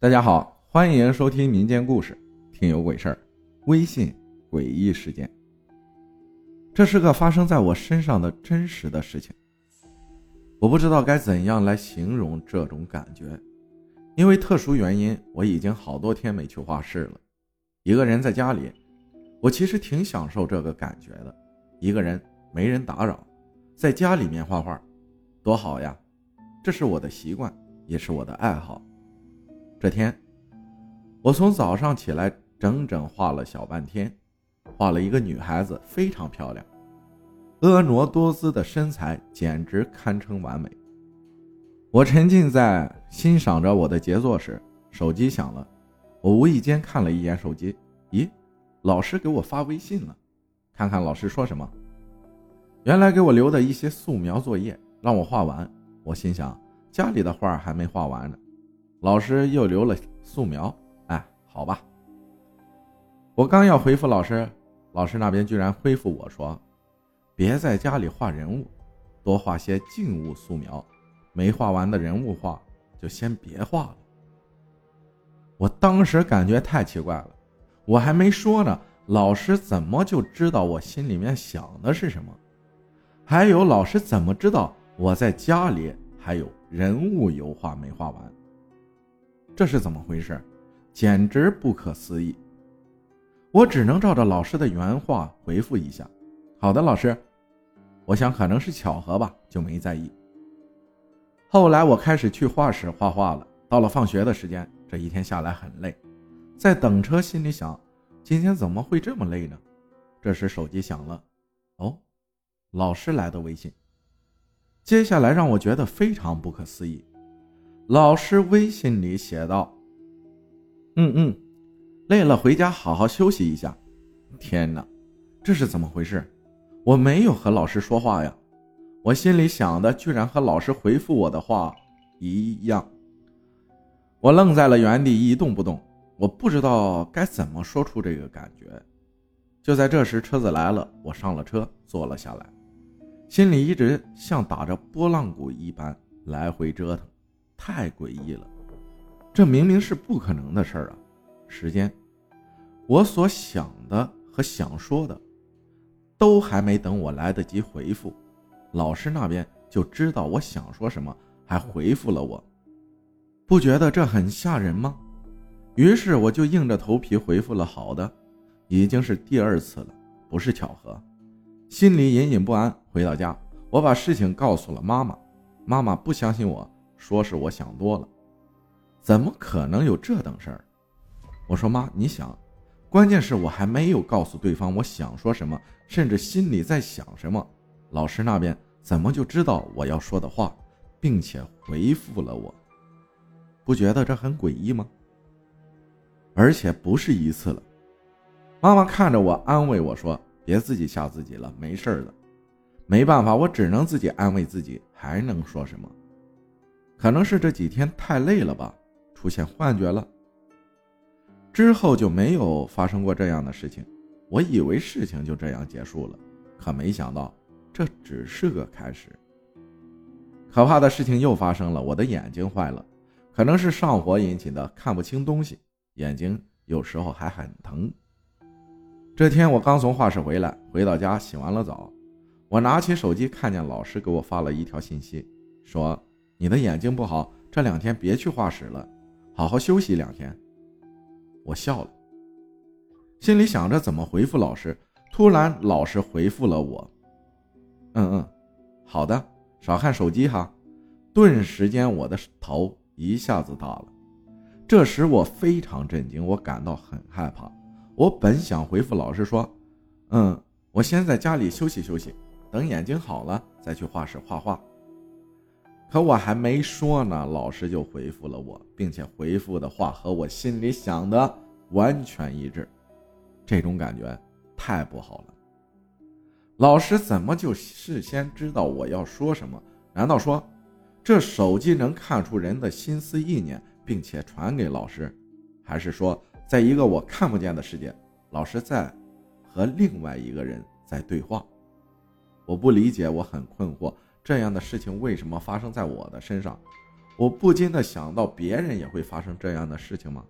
大家好，欢迎收听民间故事《听有鬼事儿》，微信诡异事件。这是个发生在我身上的真实的事情，我不知道该怎样来形容这种感觉，因为特殊原因，我已经好多天没去画室了。一个人在家里，我其实挺享受这个感觉的，一个人没人打扰，在家里面画画，多好呀！这是我的习惯，也是我的爱好。这天，我从早上起来，整整画了小半天，画了一个女孩子，非常漂亮，婀娜多姿的身材简直堪称完美。我沉浸在欣赏着我的杰作时，手机响了，我无意间看了一眼手机，咦，老师给我发微信了，看看老师说什么。原来给我留的一些素描作业，让我画完。我心想，家里的画还没画完呢。老师又留了素描，哎，好吧。我刚要回复老师，老师那边居然回复我说：“别在家里画人物，多画些静物素描，没画完的人物画就先别画了。”我当时感觉太奇怪了，我还没说呢，老师怎么就知道我心里面想的是什么？还有，老师怎么知道我在家里还有人物油画没画完？这是怎么回事？简直不可思议！我只能照着老师的原话回复一下：“好的，老师。”我想可能是巧合吧，就没在意。后来我开始去画室画画了。到了放学的时间，这一天下来很累，在等车，心里想：今天怎么会这么累呢？这时手机响了，哦，老师来的微信。接下来让我觉得非常不可思议。老师微信里写道：“嗯嗯，累了回家好好休息一下。”天哪，这是怎么回事？我没有和老师说话呀！我心里想的居然和老师回复我的话一样。我愣在了原地一动不动，我不知道该怎么说出这个感觉。就在这时，车子来了，我上了车，坐了下来，心里一直像打着拨浪鼓一般来回折腾。太诡异了，这明明是不可能的事儿啊！时间，我所想的和想说的，都还没等我来得及回复，老师那边就知道我想说什么，还回复了我。不觉得这很吓人吗？于是我就硬着头皮回复了“好的”，已经是第二次了，不是巧合。心里隐隐不安。回到家，我把事情告诉了妈妈，妈妈不相信我。说是我想多了，怎么可能有这等事儿？我说妈，你想，关键是我还没有告诉对方我想说什么，甚至心里在想什么，老师那边怎么就知道我要说的话，并且回复了我？不觉得这很诡异吗？而且不是一次了。妈妈看着我，安慰我说：“别自己吓自己了，没事的。”没办法，我只能自己安慰自己，还能说什么？可能是这几天太累了吧，出现幻觉了。之后就没有发生过这样的事情，我以为事情就这样结束了，可没想到这只是个开始。可怕的事情又发生了，我的眼睛坏了，可能是上火引起的，看不清东西，眼睛有时候还很疼。这天我刚从画室回来，回到家洗完了澡，我拿起手机，看见老师给我发了一条信息，说。你的眼睛不好，这两天别去画室了，好好休息两天。我笑了，心里想着怎么回复老师。突然，老师回复了我：“嗯嗯，好的，少看手机哈。”顿时间，我的头一下子大了。这时我非常震惊，我感到很害怕。我本想回复老师说：“嗯，我先在家里休息休息，等眼睛好了再去画室画画。”可我还没说呢，老师就回复了我，并且回复的话和我心里想的完全一致，这种感觉太不好了。老师怎么就事先知道我要说什么？难道说这手机能看出人的心思意念，并且传给老师？还是说，在一个我看不见的世界，老师在和另外一个人在对话？我不理解，我很困惑。这样的事情为什么发生在我的身上？我不禁的想到，别人也会发生这样的事情吗？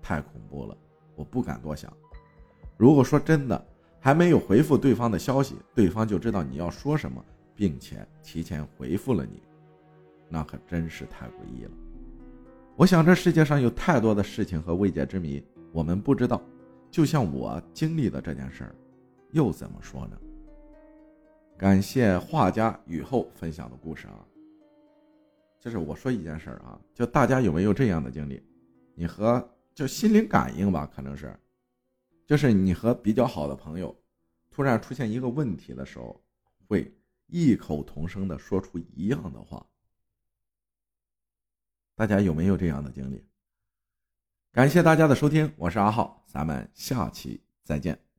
太恐怖了，我不敢多想。如果说真的，还没有回复对方的消息，对方就知道你要说什么，并且提前回复了你，那可真是太诡异了。我想，这世界上有太多的事情和未解之谜，我们不知道。就像我经历的这件事儿，又怎么说呢？感谢画家雨后分享的故事啊。就是我说一件事儿啊，就大家有没有这样的经历？你和就心灵感应吧，可能是，就是你和比较好的朋友，突然出现一个问题的时候，会异口同声的说出一样的话。大家有没有这样的经历？感谢大家的收听，我是阿浩，咱们下期再见。